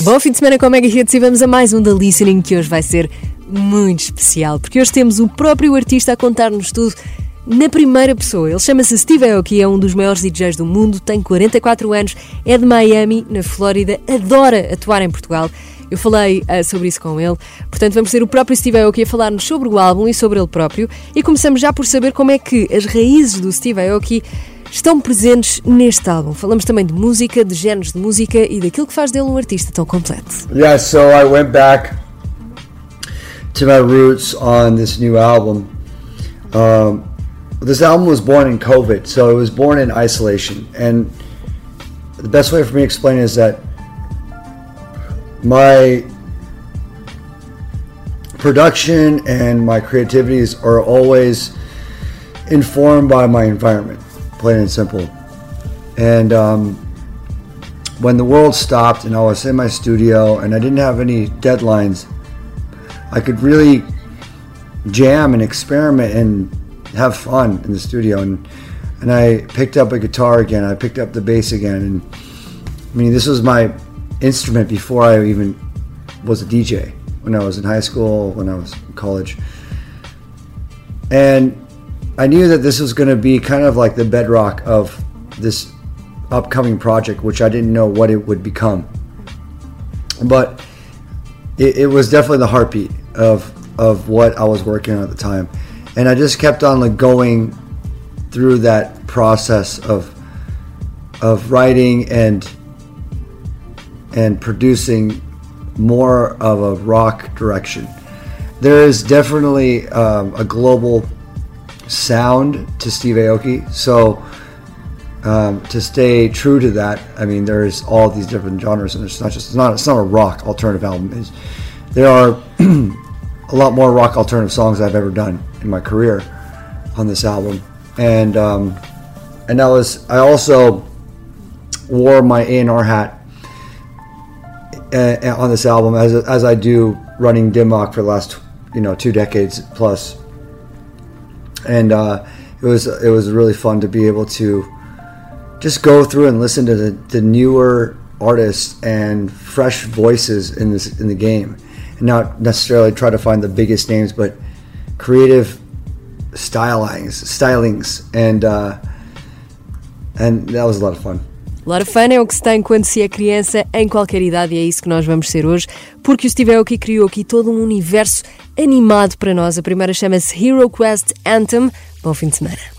Bom fim de semana com a Mega Hits e vamos a mais um da Listening que hoje vai ser muito especial, porque hoje temos o próprio artista a contar-nos tudo na primeira pessoa. Ele chama-se Steve Aoki, é um dos maiores DJs do mundo, tem 44 anos, é de Miami, na Flórida, adora atuar em Portugal. Eu falei uh, sobre isso com ele, portanto vamos ter o próprio Steve Aoki a falar-nos sobre o álbum e sobre ele próprio e começamos já por saber como é que as raízes do Steve Aoki estão presentes neste álbum. Falamos também de música, de géneros de música e daquilo que faz dele um artista tão completo. Yeah, so I went back to my roots on this new album. Um, this album was born in COVID, so it was born in isolation. And the best way for me to explain it is that my production and my creativities are always informed by my environment plain and simple. And um, when the world stopped and I was in my studio and I didn't have any deadlines, I could really jam and experiment and have fun in the studio. And and I picked up a guitar again. I picked up the bass again. And I mean, this was my instrument before I even was a DJ. When I was in high school, when I was in college, and I knew that this was going to be kind of like the bedrock of this upcoming project, which I didn't know what it would become. But it, it, was definitely the heartbeat of of what I was working on at the time, and I just kept on like going through that process of of writing and and producing more of a rock direction. There is definitely um, a global sound to Steve Aoki. So um, to stay true to that, I mean, there's all these different genres, and it's not just it's not it's not a rock alternative album. It's, there are a lot more rock alternative songs I've ever done in my career on this album, and um, and that was I also wore my A and R hat uh, on this album as as I do running Dim Mak for the last you know two decades plus and uh, it was it was really fun to be able to just go through and listen to the, the newer artists and fresh voices in this in the game, and not necessarily try to find the biggest names, but creative stylings, stylings, and uh, and that was a lot of fun. Fun é o que se tem quando se é criança em qualquer idade e é isso que nós vamos ser hoje, porque o Steve Aoki criou aqui todo um universo animado para nós. A primeira chama-se Hero Quest Anthem. Bom fim de semana.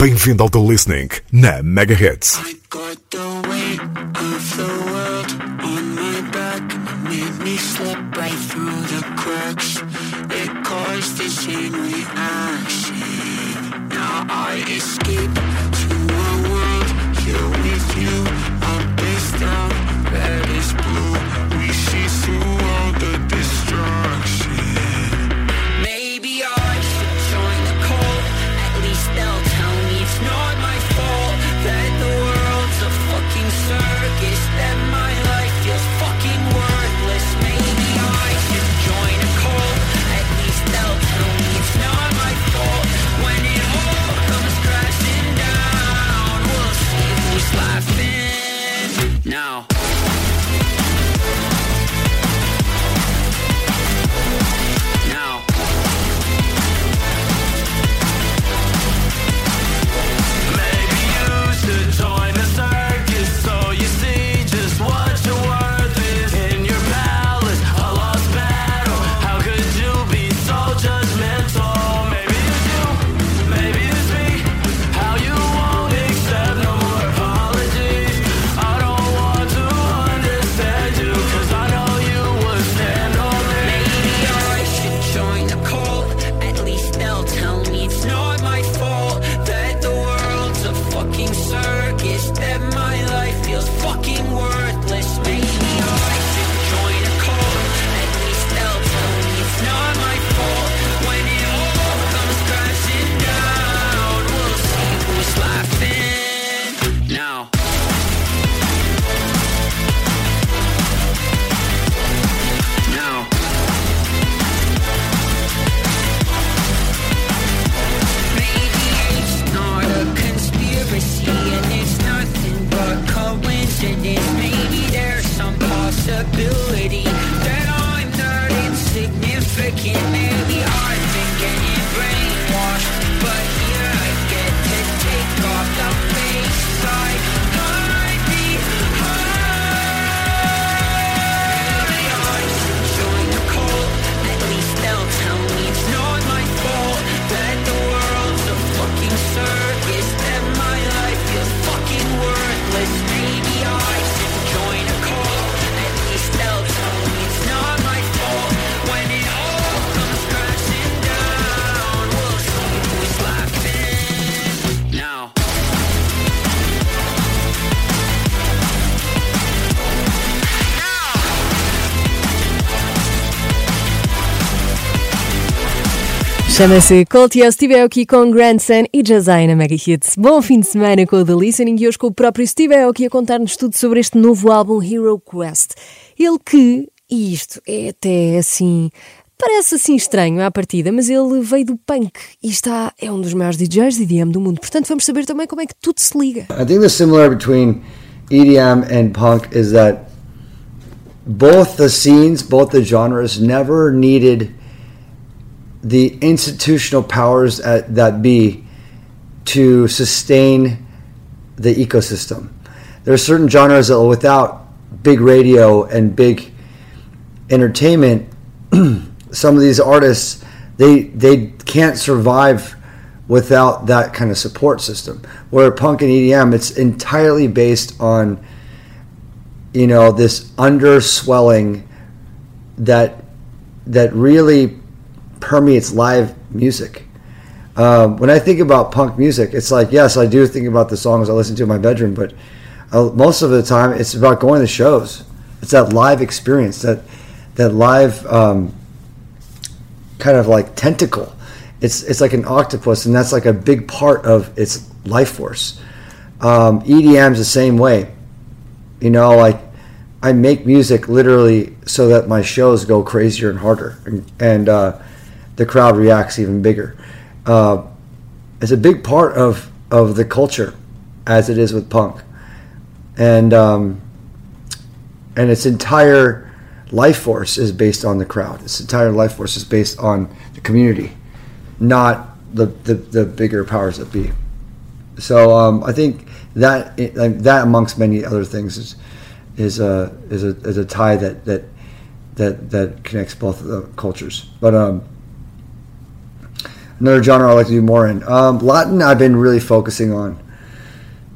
Bem-vindo ao The Listening na Mega Hits. I got Chama-se Colt e estive aqui com Grandson e Jazai na Mega Hits. Bom fim de semana com o The Listening e hoje com o próprio Steve Aoki a contar-nos tudo sobre este novo álbum Hero Quest. Ele que, e isto é até assim, parece assim estranho à partida, mas ele veio do punk e está, é um dos maiores DJs de EDM do mundo. Portanto, vamos saber também como é que tudo se liga. I think the similar between EDM and punk is that both the scenes, both the genres, never needed the institutional powers at, that be to sustain the ecosystem. There are certain genres that, without big radio and big entertainment, some of these artists they they can't survive without that kind of support system. Where punk and EDM, it's entirely based on you know this underswelling that that really permeates live music. Um, when I think about punk music, it's like yes, I do think about the songs I listen to in my bedroom, but uh, most of the time it's about going to shows. It's that live experience, that that live um, kind of like tentacle. It's it's like an octopus, and that's like a big part of its life force. Um, EDM's the same way. You know, like I make music literally so that my shows go crazier and harder, and, and uh, the crowd reacts even bigger. Uh, it's a big part of of the culture, as it is with punk, and um, and its entire life force is based on the crowd. Its entire life force is based on the community, not the the, the bigger powers that be. So um, I think that that amongst many other things is is a is a is a tie that that that that connects both of the cultures. But um, another genre I like to do more in. Um, Latin, I've been really focusing on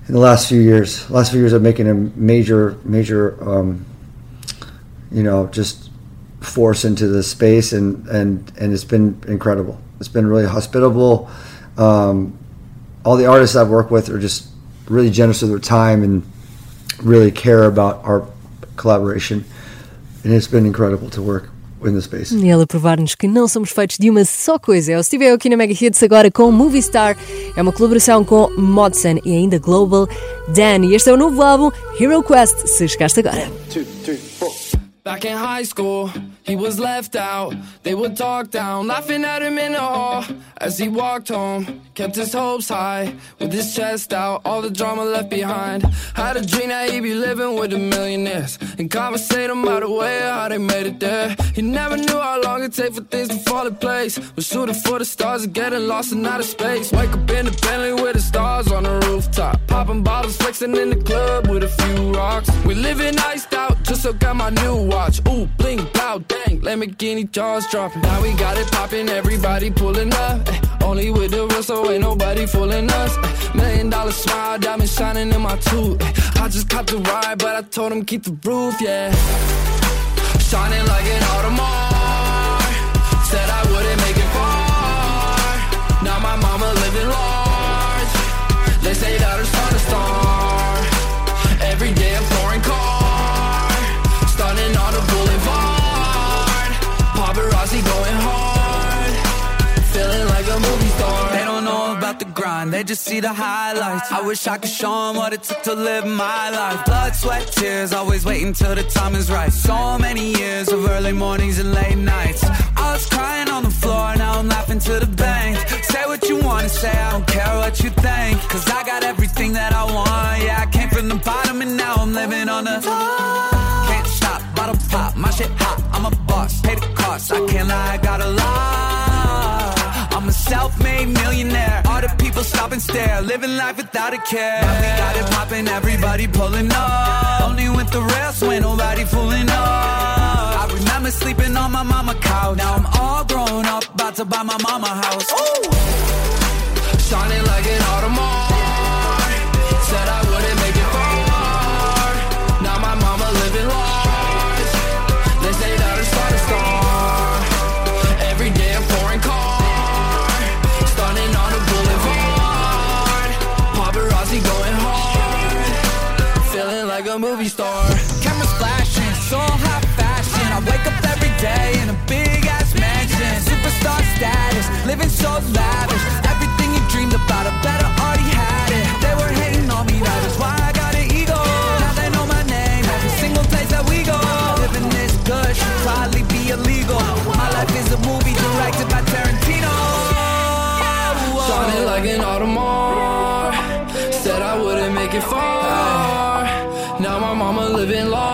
in the last few years. Last few years, I'm making a major, major, um, you know, just force into the space, and and and it's been incredible. It's been really hospitable. Um, all the artists I've worked with are just really generous with their time and really care about our collaboration, and it's been incredible to work in the space. E ele a provar-nos que não somos feitos de uma só coisa. É o Steve Aoki na Mega Hits agora com Movie Star. É uma colaboração com Modson e ainda Global Dan. E este é o novo álbum Hero Quest, se chegaste agora. Back in high school, he was left out. They would talk down, laughing at him in the hall as he walked home. Kept his hopes high with his chest out, all the drama left behind. Had a dream that he'd be living with the millionaires and conversate about the way how they made it there. He never knew how long it'd take for things to fall in place. Was shooting for the stars and getting lost in outer space. Wake up in the Bentley with the stars on the rooftop, popping bottles, flexing in the club with a few rocks. We living iced out, just so got my new watch. Ooh, bling, blow, dang, Lamborghini jaws dropping. Now we got it popping, everybody pulling up. eh, only with the real, so ain't nobody fooling us. eh. million dollar smile, diamond shining in my tooth. eh. I just caught the ride, but I told him keep the roof, yeah. Shining like an Audemars. Said I wouldn't make it far. Now my mama living large. They say that her son a star. Every day a foreign car. Grind, they just see the highlights. I wish I could show them what it took to live my life. Blood, sweat, tears, always waiting till the time is right. So many years of early mornings and late nights. I was crying on the floor, now I'm laughing to the bank. Say what you wanna say, I don't care what you think. Cause I got everything that I want. Yeah, I came from the bottom and now I'm living on the top. Can't stop, bottle pop, my shit hot. I'm a boss, pay the cost. I can't lie, I got a lot. I'm a self-made millionaire. All the people stop and stare, living life without a care. Now we got it popping, everybody pulling up. Only with the rest, when nobody fooling up. I remember sleeping on my mama couch. Now I'm all grown up, about to buy my mama house. Ooh. Shining like an Audemars. Living large.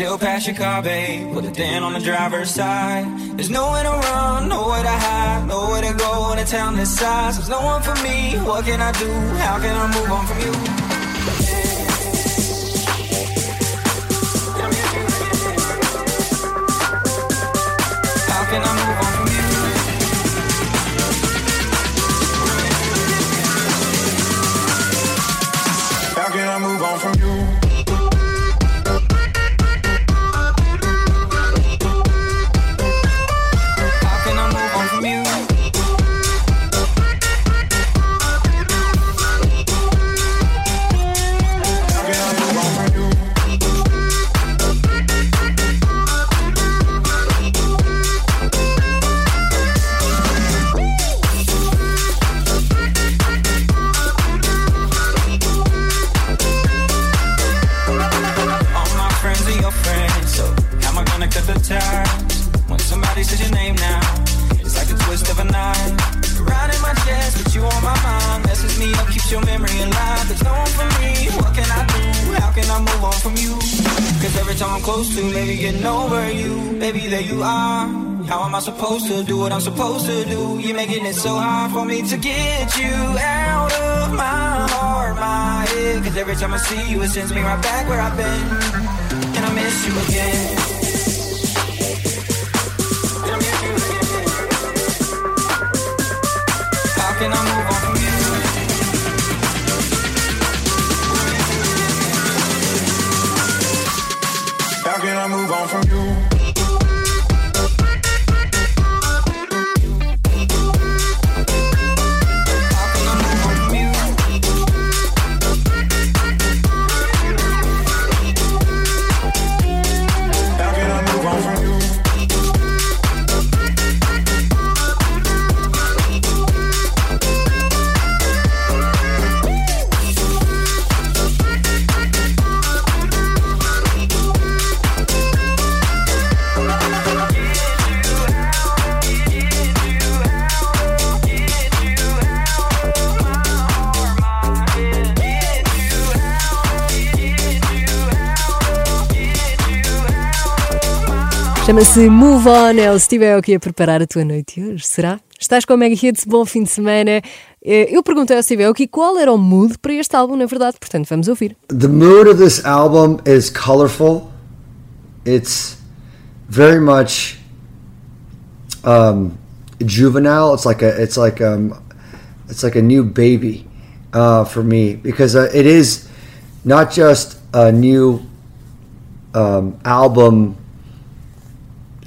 Still pass your car, babe, put it dent on the driver's side. There's nowhere to run, nowhere to hide, nowhere to go in a town this size. There's no one for me, what can I do? How can I move on from you? Sends me right back where I've been. And I miss you again. I miss you again. How can I move on from you? How can I move on from you? Chama-se Move On, é o Steve Aoki a preparar a tua noite hoje, será? Estás com a Mega Hits, bom fim de semana. Eh, Eu perguntei ao Steve Aoki qual era o mood para este álbum, na verdade, portanto vamos ouvir. The mood of this album is colorful. It's very much um, juvenile. It's like a it's like um, it's like a new baby uh, for me because uh, it is not just a new um, album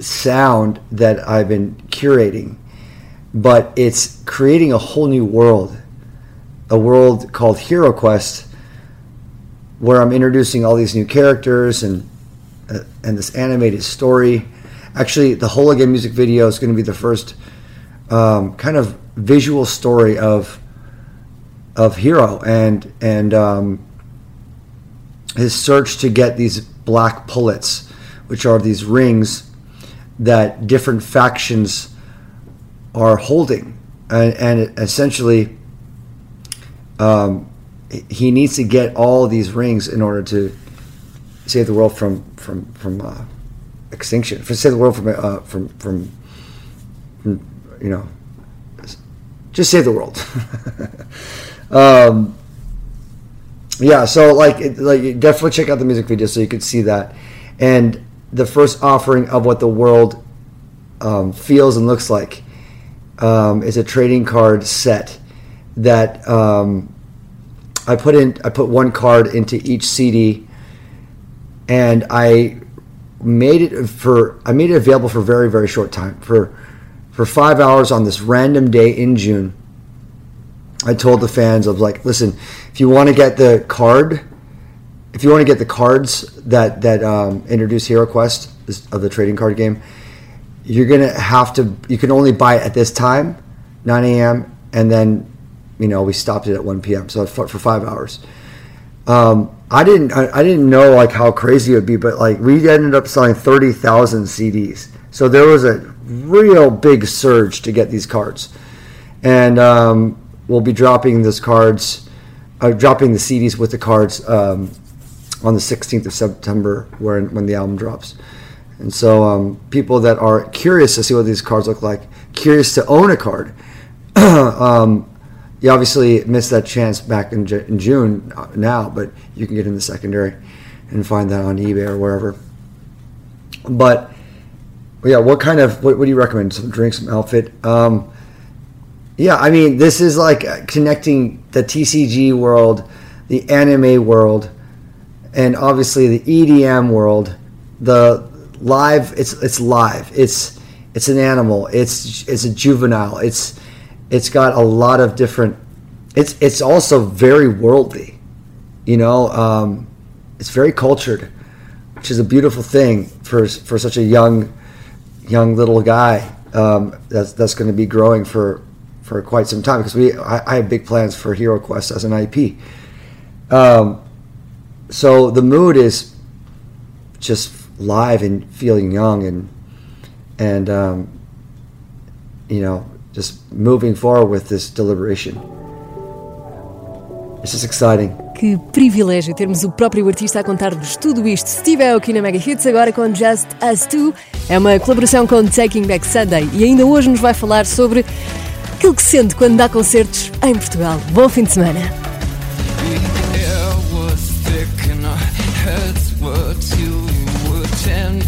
sound that I've been curating, but it's creating a whole new world, a world called HiroQuest, where I'm introducing all these new characters and uh, and this animated story. Actually, the whole again music video is going to be the first um, kind of visual story of of Hiro and and um, his search to get these black pullets, which are these rings that different factions are holding, and, and essentially, um, he needs to get all these rings in order to save the world from from from uh, extinction, for save the world from uh, from, from from you know, just save the world. um, yeah, so like it, like definitely check out the music video so you could see that, and the first offering of what the world um, feels and looks like um, is a trading card set that um, I put in. I put one card into each CD, and I made it for. I made it available for very very short time for for five hours on this random day in June. I told the fans of like, listen, if you want to get the card, if you want to get the cards that that um, introduce HiroQuest of the trading card game, you're gonna have to. You can only buy it at this time, 9 a.m. and then, you know, we stopped it at 1 p.m. So for, for five hours. Um, I didn't. I, I didn't know like how crazy it would be, but like we ended up selling 30,000 CDs. So there was a real big surge to get these cards, and um, we'll be dropping those cards, uh, dropping the CDs with the cards um, on the 16th of September, when when the album drops. And so, um, people that are curious to see what these cards look like, curious to own a card, um, you obviously missed that chance back in, in June uh, now, but you can get in the secondary and find that on eBay or wherever. But yeah, what kind of what, what do you recommend? Some drink, some outfit. Um, yeah, I mean, this is like connecting the TCG world, the anime world, and obviously the EDM world. The live, it's it's live. It's it's an animal. It's it's a juvenile. It's it's got a lot of different. It's it's also very worldly. You know, um, it's very cultured, which is a beautiful thing for for such a young young little guy um, that's that's going to be growing for for quite some time because we I, I have big plans for HiroQuest as an IP. Um, so the mood is just live and feeling young and and um, you know just moving forward with this deliberation. It's just exciting. Que privilégio termos o próprio artista a contar-nos tudo isto. Steve Aoki na Mega Hits, agora com Just Us Two. É uma colaboração com Taking Back Sunday e ainda hoje nos vai falar sobre aquilo que sente quando dá concertos em Portugal. Bom fim de semana. Ten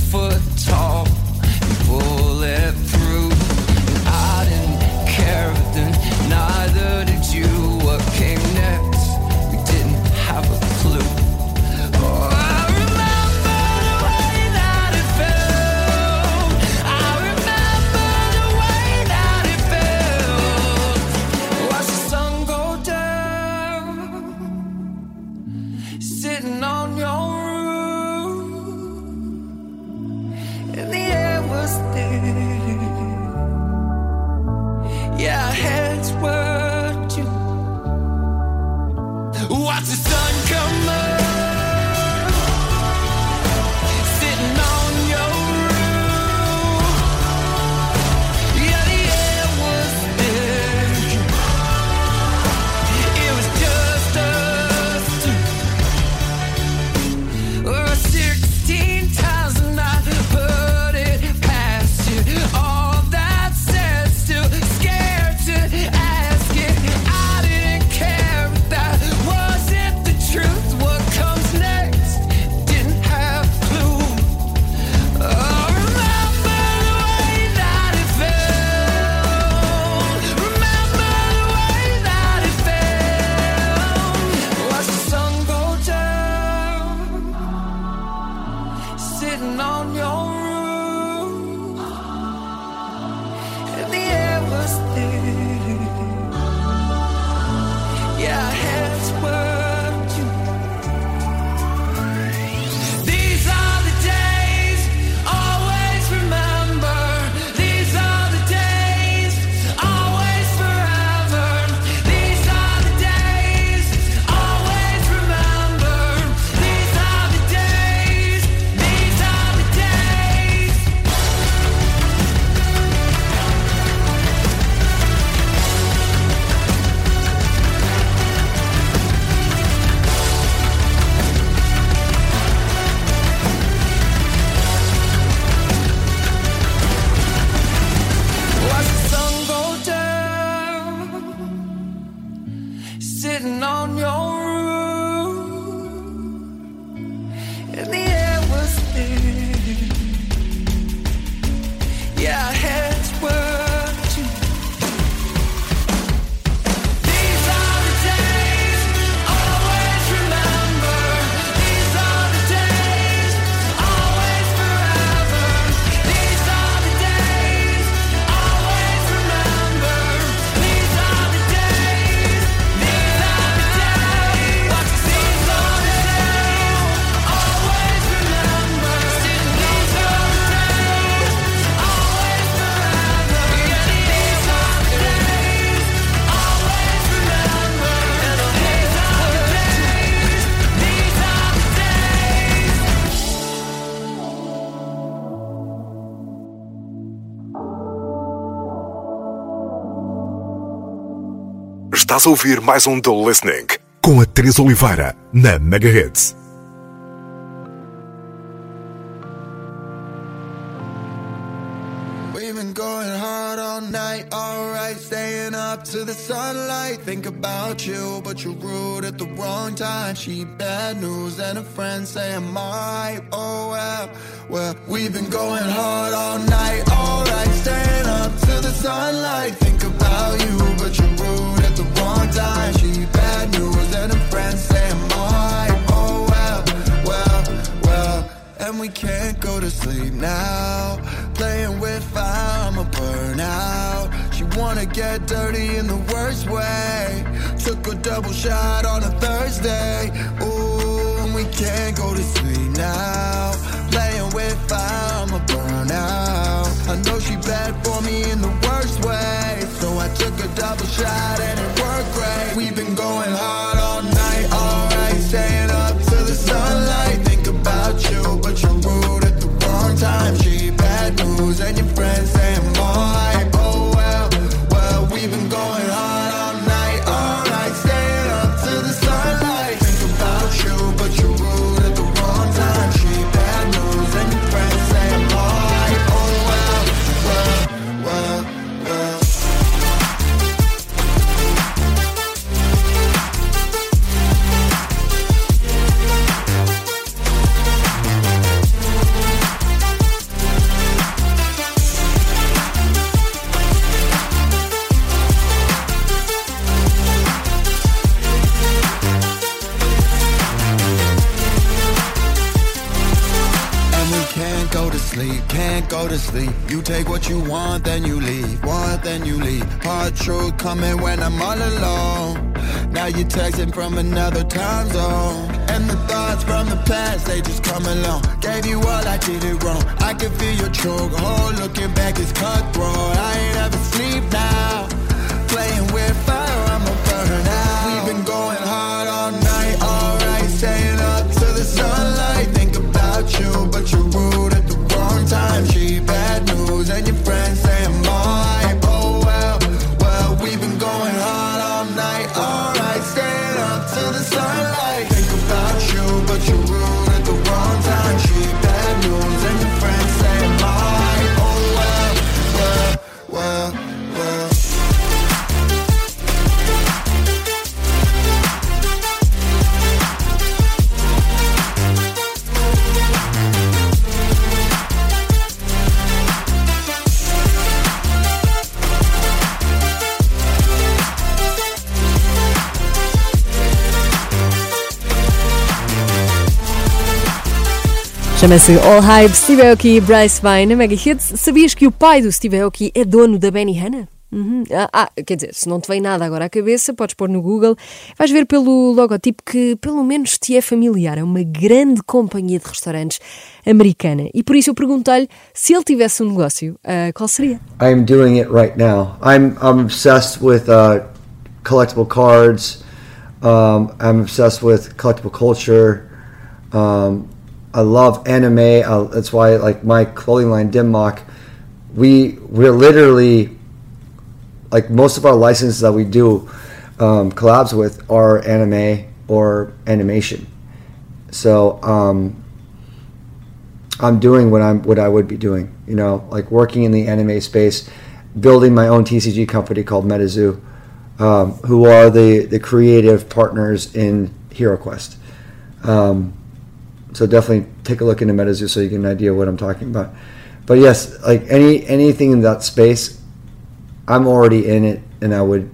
Estás a ouvir mais um The Listening com a Teresa Oliveira na Mega Hits. We've been going hard all night, alright, staying up to the sunlight. Think about you, but you're rude at the wrong time. She bad news, and a friend say I'm. Oh well, well, we've been going hard all night, alright, staying up to the sunlight. Think about you, but you're rude at the wrong time. She bad news, and a friend say I'm alright. Oh well, well, well, and we can't go to sleep now. Playing with fire, I'm a burnout. She wanna get dirty in the worst way. Took a double shot on a Thursday. Ooh, we can't go to sleep now. Playing with fire, took a double shot and it worked great. We've been going hard take what you want, then you leave. Want, then you leave. Hard truth coming when I'm all alone. Now you're texting from another time zone. And the thoughts from the past, they just come along. Gave you all, I did it wrong. I can feel your chokehold. Looking back it's cutthroat. I ain't ever sleep now. Playing with fire, I'm a burn out. We've been going hard Chama-se All Hype, Steve Aoki e Bryce Vine na Mega Hits. Sabias que o pai do Steve Aoki é dono da Benny Hanna? Uhum. Ah, ah, quer dizer, se não te vem nada agora à cabeça, podes pôr no Google. Vais ver pelo logotipo que pelo menos te é familiar. É uma grande companhia de restaurantes americana. E por isso eu perguntei-lhe se ele tivesse um negócio, ah, qual seria? I'm doing it right now. I'm I'm obsessed with uh, collectible cards. Um, I'm obsessed with collectible culture. Um, I love anime. Uh, that's why, like my clothing line, Dim Mak, we we're literally like most of our licenses that we do um, collabs with are anime or animation. So um, I'm doing what I'm what I would be doing. You know, like working in the anime space, building my own TCG company called MetaZoo, um, who are the the creative partners in HiroQuest. Um, so definitely take a look into MetaZoo so you get an idea what I'm talking about. But yes, like any anything in that space, I'm already in it, and I would,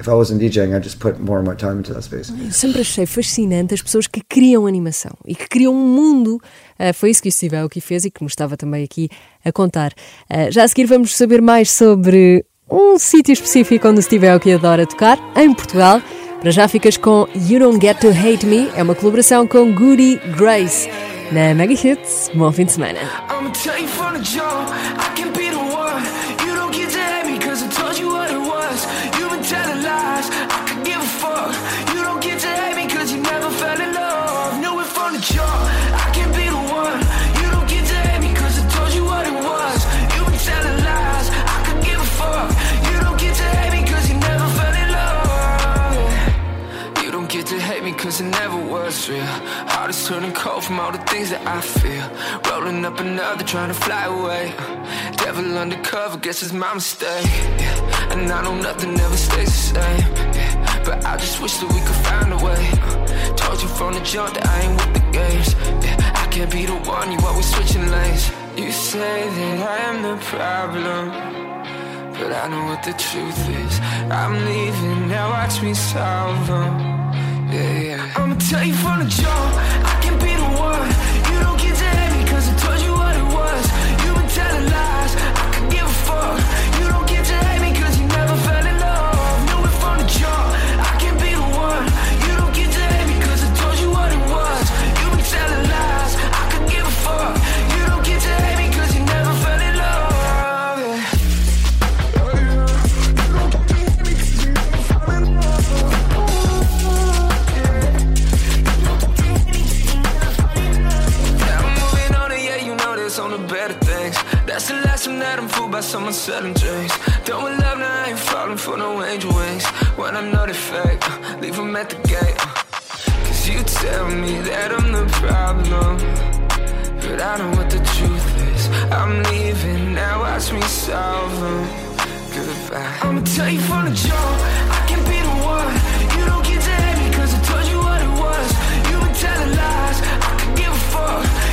if I wasn't DJing, I'd just put more of my time into that space. Eu sempre achei fascinante as pessoas que criam animação e que criam um mundo. Ah, foi isso que o Steve Aoki fez e que nos estava também aqui a contar. Ah, já a seguir vamos saber mais sobre um sítio específico onde o Steve Aoki adora tocar, em Portugal. Para já ficas com You Don't Get to Hate Me, é uma colaboração com Goody Grace. Na Mega Hits, bom fim de semana. Cause it never was real. Heart is turning cold from all the things that I feel. Rolling up another, trying to fly away. Devil undercover, guess it's my mistake. Yeah. And I know nothing ever stays the same. Yeah. But I just wish that we could find a way. Uh, told you from the jump that I ain't with the games. Yeah. I can't be the one, you always switching lanes. You say that I am the problem. But I know what the truth is. I'm leaving, now watch me solve them. I'ma tell you from the jump, I can be the one. You don't get to hate I told you what it was. You've been telling lies, I give a fuck. This on the better things. That's the lesson that I'm fooled by someone selling drinks. Done with love, now I ain't falling for no angel wings. When I know they fake, uh, leave them at the gate. uh. Cause you tell me that I'm the problem. But I know what the truth is. I'm leaving, now watch me solve them. Goodbye. I'ma tell you from the jump, I can be the one. You don't get to hate me cause I told you what it was. You been telling lies, I could give a fuck.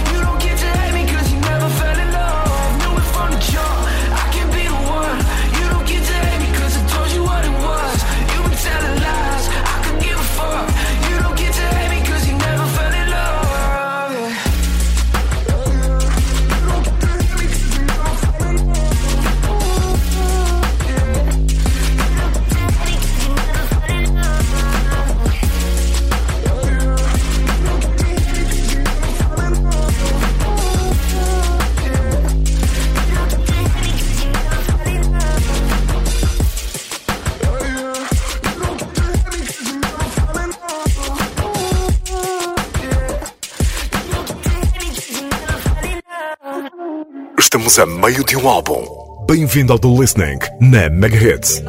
Estamos a meio de um álbum. Bem-vindo ao The Listening na Mega Hits.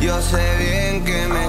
Yo sé bien que me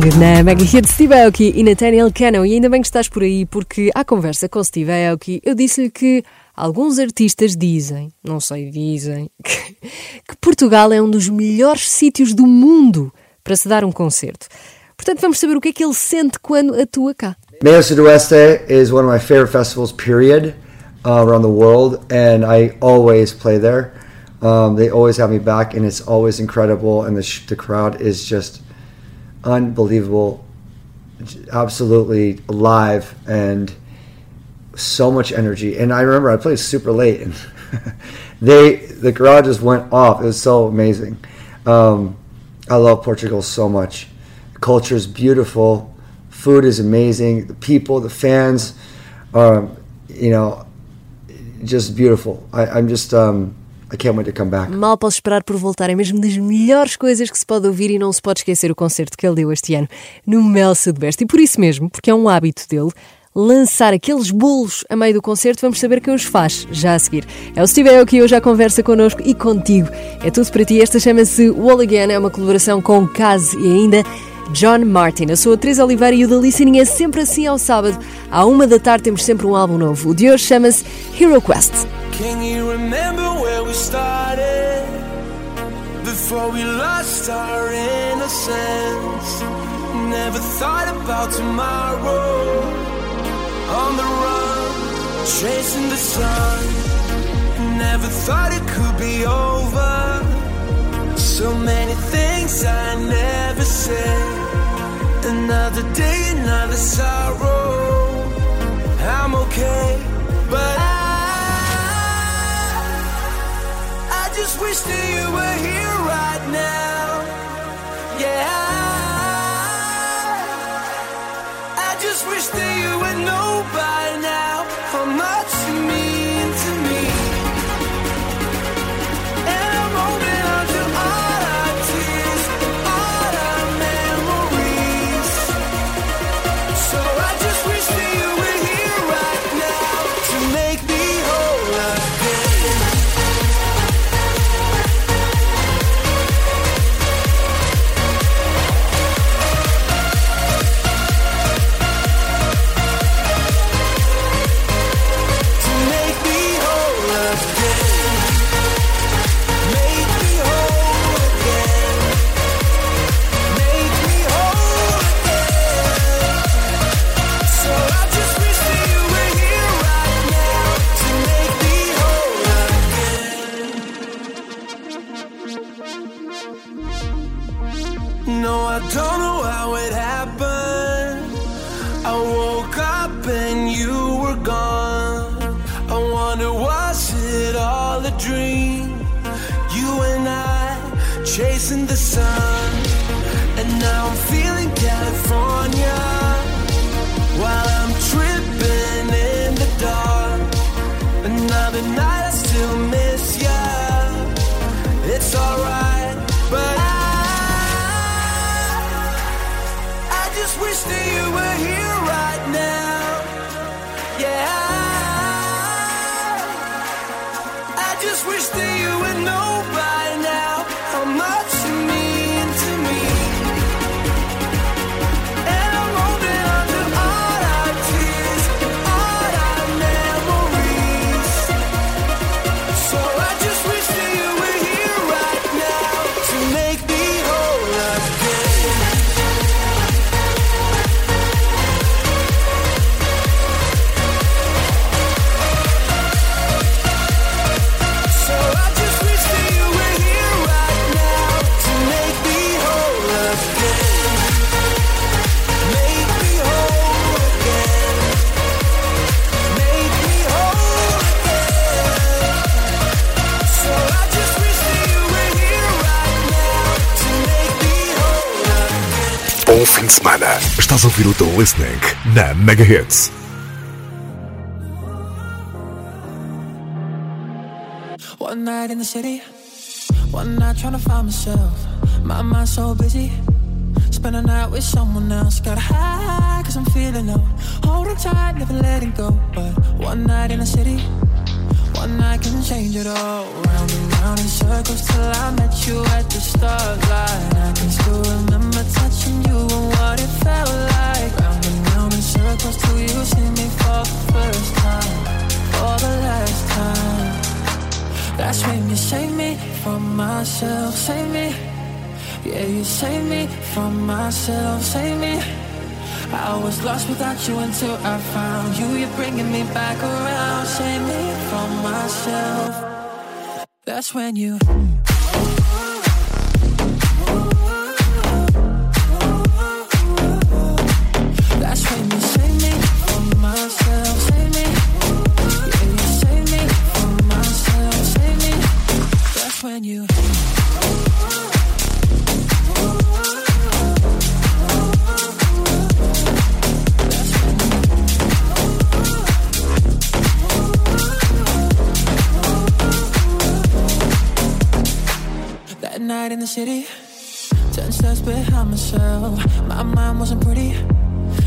Kong na Mega Hit Steve Aoki e Nathaniel Cannon. E ainda bem que estás por aí, porque à conversa com Steve Aoki eu disse-lhe que alguns artistas dizem, não sei, dizem, que, que Portugal é um dos melhores sítios do mundo para se dar um concerto. Portanto, vamos saber o que é que ele sente quando atua cá. Meio Sudoeste is one of my favorite festivals, period, uh, around the world, and I always play there. Um, they always have me back, and it's always incredible, and the, the crowd is just unbelievable, absolutely alive, and so much energy. And I remember I played super late, and they the crowd just went off. It was so amazing. Um, I love Portugal so much. Culture is beautiful. Food is amazing. The people, the fans, um, you know, just beautiful. I, I'm just, um, I can't wait to come back. Mal posso esperar por voltar. É mesmo das melhores coisas que se pode ouvir e não se pode esquecer o concerto que ele deu este ano no Mel Sudbest. E por isso mesmo, porque é um hábito dele, lançar aqueles bolos a meio do concerto, vamos saber quem os faz já a seguir. É o Steve Aoki hoje à conversa connosco e contigo. É tudo para ti. Esta chama-se Wall Again, é uma colaboração com Kaz e ainda John Martin. A Teresa Oliveira e o The Listening é sempre assim ao sábado. À uma da tarde temos sempre um álbum novo. O de hoje chama-se Hero Quest. Can you remember where we started? Before we lost our innocence. Never thought about tomorrow. On the run, chasing the sun. Never thought it could be over. So many things I never said. Another day, another sorrow. I'm okay, Estás ouvir o Listening na Mega Hits. One night in the city, one night trying to find myself. My mind so busy. Spend a night with someone else. Got high cause I'm feeling low. Holding tight, never letting go. But one night in the city, one night can change it all. Round and round in circles till I met you at the starlight. I can still remember touching you and what it felt Yeah, you save me from myself, save me. I was lost without you until I found you. You're bringing me back around, save me from myself. That's when you. City, ten steps behind myself. My mind wasn't pretty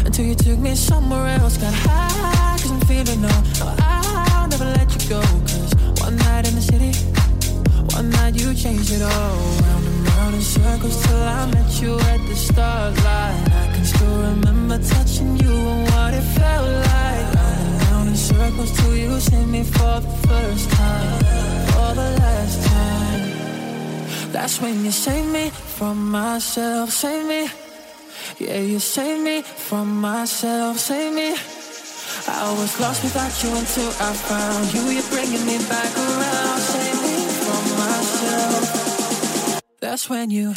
until you took me somewhere else. Got high cause I'm feeling low. No, I'll never let you go. Cause one night in the city, one night you changed it all. Round and round in circles till I met you at the starlight. I can still remember touching you and what it felt like. Round and round in circles till you see me for the first time. For the last time. That's when you save me from myself, save me. Yeah, you save me from myself, save me. I was lost without you until I found you. You're bringing me back around, save me from myself. That's when you.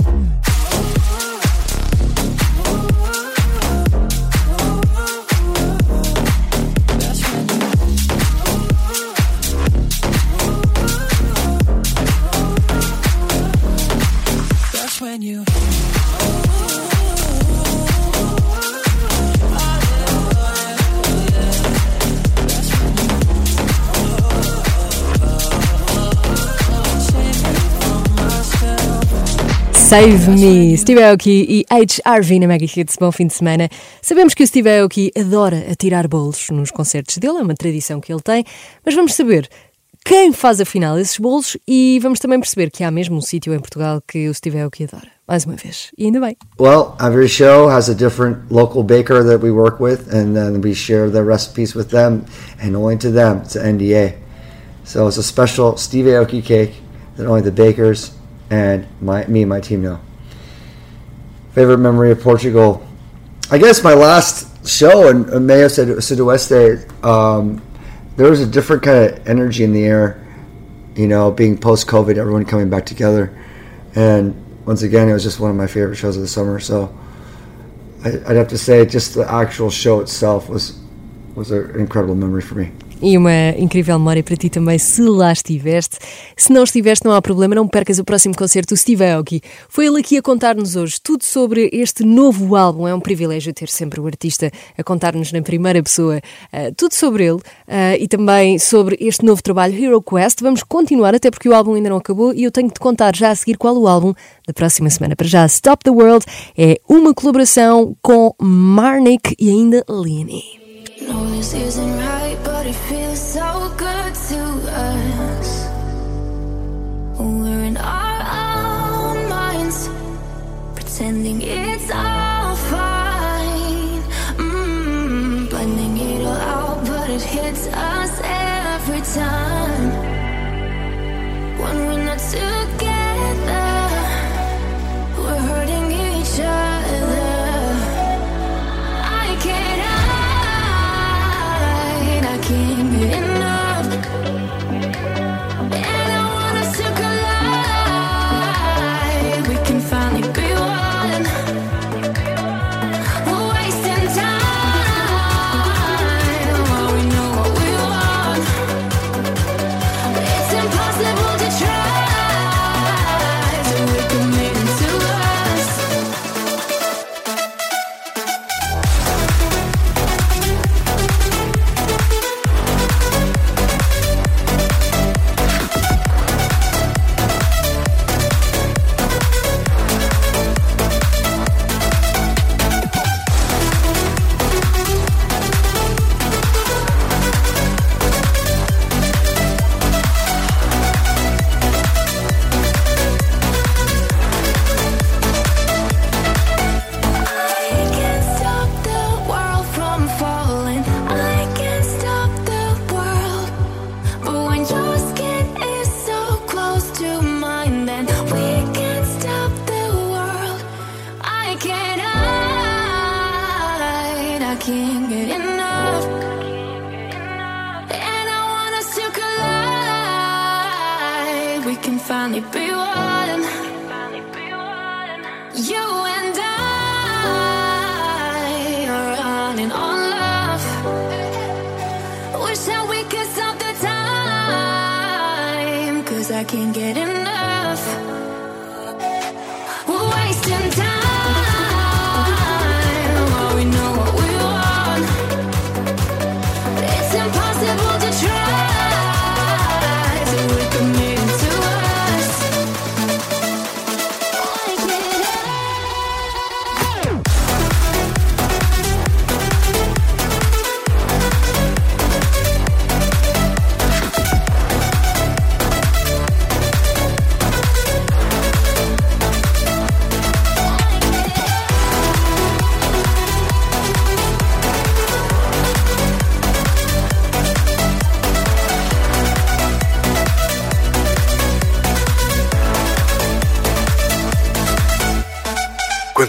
Save Me, Steve Aoki e HRV na Mega Hits. Bom fim de semana. Sabemos que o Steve Aoki adora atirar bolos nos concertos dele, é uma tradição que ele tem, mas vamos saber quem faz afinal esses bolos e vamos também perceber que há mesmo um sítio em Portugal que o Steve Aoki adora. Mais uma vez. E ainda bem. Well, every show has a different local baker that we work with, and then we share the recipes with them, and only to them. It's an NDA. So it's a special Steve Aoki cake that only the bakers and my me and my team know. Favorite memory of Portugal? I guess my last show in, Mayo Sud- Sudoeste, um, there was a different kind of energy in the air. You know, being post COVID, everyone coming back together, and once again, it was just one of my favorite shows of the summer. So I'd have to say, just the actual show itself was was an incredible memory for me. E uma incrível memória para ti também, se lá estiveste. Se não estiveste, não há problema, não percas o próximo concerto do Steve Aoki. Foi ele aqui a contar-nos hoje tudo sobre este novo álbum. É um privilégio ter sempre o artista a contar-nos na primeira pessoa uh, tudo sobre ele uh, e também sobre este novo trabalho, Hero Quest. Vamos continuar, até porque o álbum ainda não acabou e eu tenho de te contar já a seguir qual o álbum da próxima semana. Para já, Stop the World é uma colaboração com Marnik e ainda Leonie. This isn't right, but it feels so good to us. We're in our own minds, pretending it's all fine. Mm, blending it all out, but it hits us every time.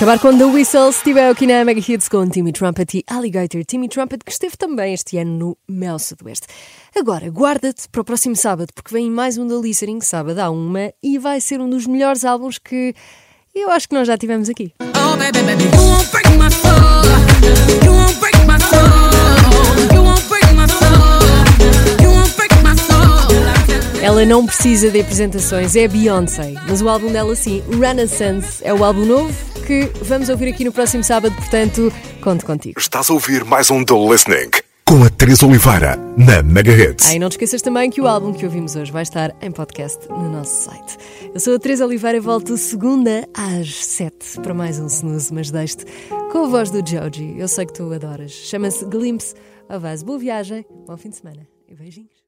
Acabar com The Whistle, Aoki na Mega Hits com Timmy Trumpet e Alligator. Timmy Trumpet que esteve também este ano no Mel Sudoeste. Agora, guarda-te para o próximo sábado, porque vem mais um da Listening, sábado à uma, e vai ser um dos melhores álbuns que eu acho que nós já tivemos aqui. Oh, baby, baby, Ela não precisa de apresentações, é Beyoncé, mas o álbum dela sim, Renaissance, é o álbum novo que vamos ouvir aqui no próximo sábado, portanto, conto contigo. Estás a ouvir mais um The Listening com a Teresa Oliveira na Mega Hits. Ah, e não te esqueças também que o álbum que ouvimos hoje vai estar em podcast no nosso site. Eu sou a Teresa Oliveira e volto segunda às sete para mais um snooze, mas deixo-te com a voz do Joji. Eu sei que tu adoras. Chama-se Glimpse of Us. Boa viagem, bom fim de semana e beijinhos.